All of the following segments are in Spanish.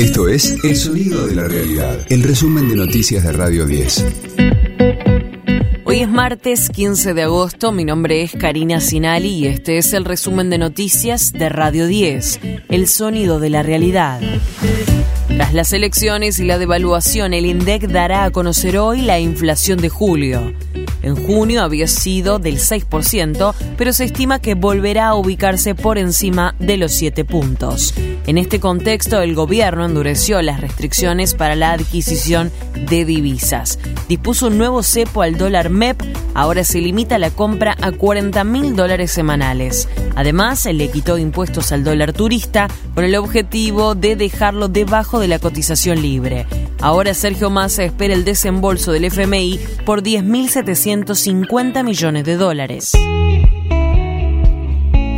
Esto es El Sonido de la Realidad, el resumen de noticias de Radio 10. Hoy es martes 15 de agosto, mi nombre es Karina Sinali y este es el resumen de noticias de Radio 10, El Sonido de la Realidad. Tras las elecciones y la devaluación, el INDEC dará a conocer hoy la inflación de julio. En junio había sido del 6%, pero se estima que volverá a ubicarse por encima de los 7 puntos. En este contexto, el gobierno endureció las restricciones para la adquisición de divisas. Dispuso un nuevo cepo al dólar MEP, ahora se limita la compra a 40 mil dólares semanales. Además, le quitó impuestos al dólar turista con el objetivo de dejarlo debajo de la cotización libre. Ahora Sergio Massa espera el desembolso del FMI por 10.750 millones de dólares.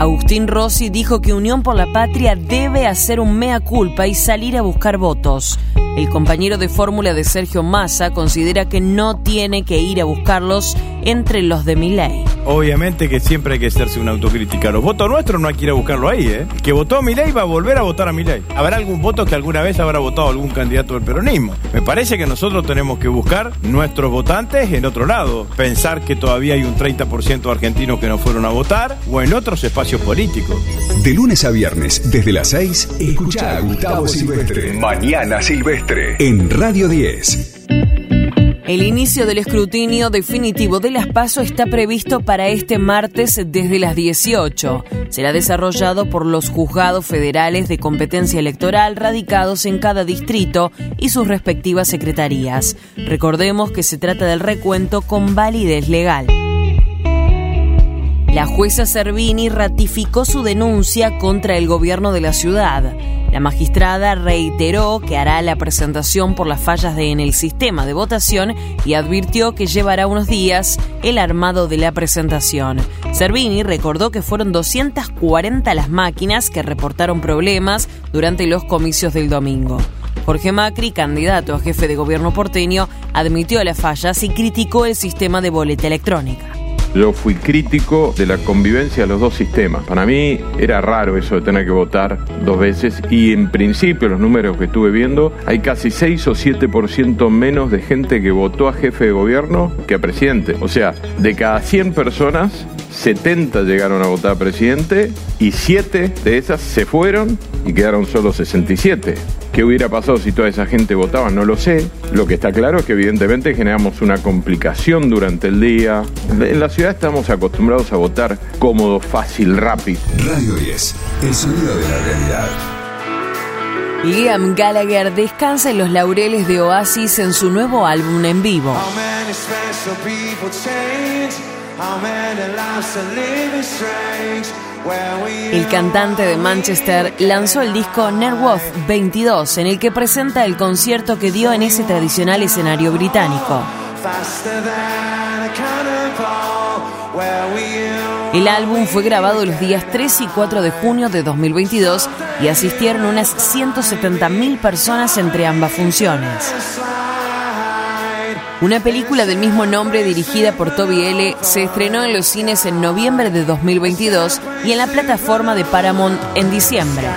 Agustín Rossi dijo que Unión por la Patria debe hacer un mea culpa y salir a buscar votos. El compañero de fórmula de Sergio Massa considera que no tiene que ir a buscarlos entre los de Milei. Obviamente que siempre hay que hacerse una autocrítica. Los votos nuestros no hay que ir a buscarlo ahí, ¿eh? Que votó a Milei va a volver a votar a Milei. Habrá algún voto que alguna vez habrá votado algún candidato del peronismo. Me parece que nosotros tenemos que buscar nuestros votantes en otro lado. Pensar que todavía hay un 30% de argentinos que no fueron a votar o en otros espacios políticos. De lunes a viernes, desde las 6, escucha a Gustavo Silvestre. Mañana Silvestre. En Radio 10. El inicio del escrutinio definitivo de las PASO está previsto para este martes desde las 18. Será desarrollado por los juzgados federales de competencia electoral radicados en cada distrito y sus respectivas secretarías. Recordemos que se trata del recuento con validez legal. La jueza Servini ratificó su denuncia contra el gobierno de la ciudad. La magistrada reiteró que hará la presentación por las fallas en el sistema de votación y advirtió que llevará unos días el armado de la presentación. Servini recordó que fueron 240 las máquinas que reportaron problemas durante los comicios del domingo. Jorge Macri, candidato a jefe de gobierno porteño, admitió las fallas y criticó el sistema de boleta electrónica. Yo fui crítico de la convivencia de los dos sistemas. Para mí era raro eso de tener que votar dos veces y en principio los números que estuve viendo hay casi 6 o 7% menos de gente que votó a jefe de gobierno que a presidente. O sea, de cada 100 personas, 70 llegaron a votar presidente y 7 de esas se fueron y quedaron solo 67. ¿Qué hubiera pasado si toda esa gente votaba? No lo sé. Lo que está claro es que evidentemente generamos una complicación durante el día. En la ciudad estamos acostumbrados a votar cómodo, fácil, rápido. Radio 10, el sonido de la realidad. Liam Gallagher descansa en los laureles de Oasis en su nuevo álbum en vivo. El cantante de Manchester lanzó el disco Nerwoth 22, en el que presenta el concierto que dio en ese tradicional escenario británico. El álbum fue grabado los días 3 y 4 de junio de 2022 y asistieron unas 170.000 personas entre ambas funciones. Una película del mismo nombre dirigida por Toby L. se estrenó en los cines en noviembre de 2022 y en la plataforma de Paramount en diciembre.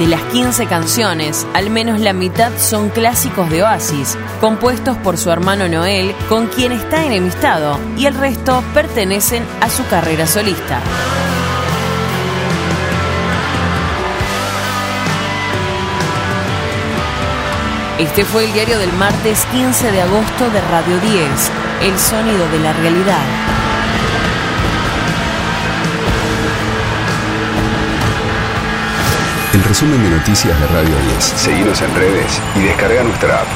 De las 15 canciones, al menos la mitad son clásicos de Oasis, compuestos por su hermano Noel, con quien está enemistado, y el resto pertenecen a su carrera solista. Este fue el diario del martes 15 de agosto de Radio 10, El sonido de la realidad. El resumen de noticias de Radio 10. Seguimos en redes y descarga nuestra app.